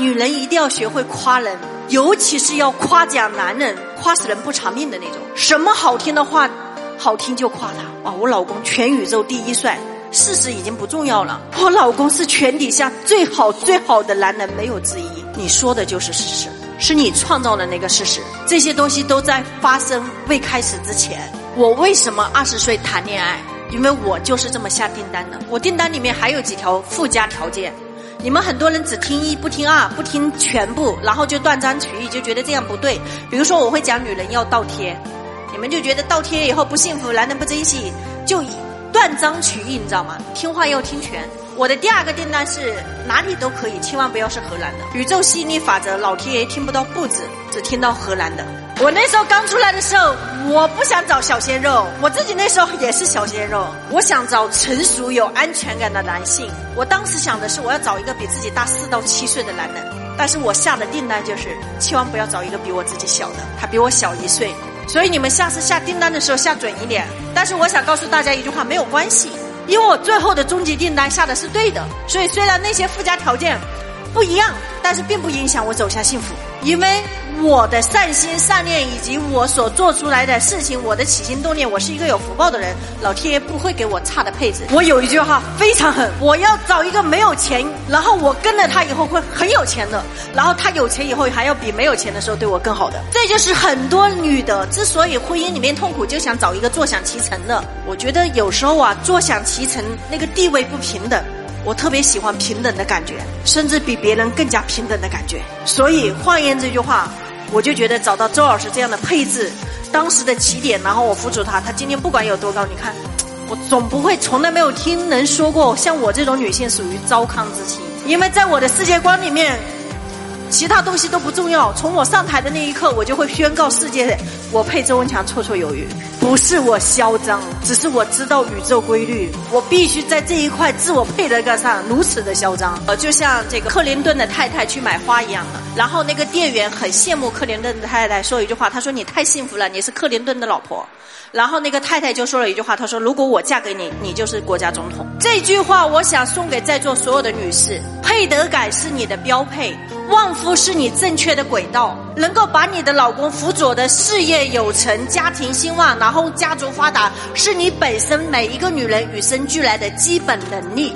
女人一定要学会夸人，尤其是要夸奖男人，夸死人不偿命的那种。什么好听的话，好听就夸他。啊，我老公全宇宙第一帅，事实已经不重要了。我老公是全底下最好最好的男人，没有之一。你说的就是事实，是你创造的那个事实。这些东西都在发生未开始之前。我为什么二十岁谈恋爱？因为我就是这么下订单的。我订单里面还有几条附加条件。你们很多人只听一不听二，不听全部，然后就断章取义，就觉得这样不对。比如说，我会讲女人要倒贴，你们就觉得倒贴以后不幸福，男人不珍惜，就断章取义，你知道吗？听话要听全。我的第二个订单是哪里都可以，千万不要是荷兰的。宇宙吸引力法则，老天爷听不到不字，只听到荷兰的。我那时候刚出来的时候，我不想找小鲜肉，我自己那时候也是小鲜肉。我想找成熟有安全感的男性。我当时想的是，我要找一个比自己大四到七岁的男人。但是我下的订单就是，千万不要找一个比我自己小的，他比我小一岁。所以你们下次下订单的时候下准一点。但是我想告诉大家一句话，没有关系，因为我最后的终极订单下的是对的。所以虽然那些附加条件不一样，但是并不影响我走向幸福，因为。我的善心善念以及我所做出来的事情，我的起心动念，我是一个有福报的人，老天爷不会给我差的配置。我有一句话非常狠，我要找一个没有钱，然后我跟了他以后会很有钱的，然后他有钱以后还要比没有钱的时候对我更好的。这就是很多女的之所以婚姻里面痛苦，就想找一个坐享其成的。我觉得有时候啊，坐享其成那个地位不平等。我特别喜欢平等的感觉，甚至比别人更加平等的感觉。所以换言这句话，我就觉得找到周老师这样的配置，当时的起点，然后我辅助他，他今天不管有多高，你看，我总不会从来没有听人说过像我这种女性属于糟糠之妻，因为在我的世界观里面。其他东西都不重要。从我上台的那一刻，我就会宣告世界：我配周文强绰绰有余。不是我嚣张，只是我知道宇宙规律，我必须在这一块自我配得上如此的嚣张。呃，就像这个克林顿的太太去买花一样的。然后那个店员很羡慕克林顿的太太，说一句话：“他说你太幸福了，你是克林顿的老婆。”然后那个太太就说了一句话：“她说如果我嫁给你，你就是国家总统。”这句话我想送给在座所有的女士：配得感是你的标配。旺夫是你正确的轨道，能够把你的老公辅佐的事业有成、家庭兴旺，然后家族发达，是你本身每一个女人与生俱来的基本能力。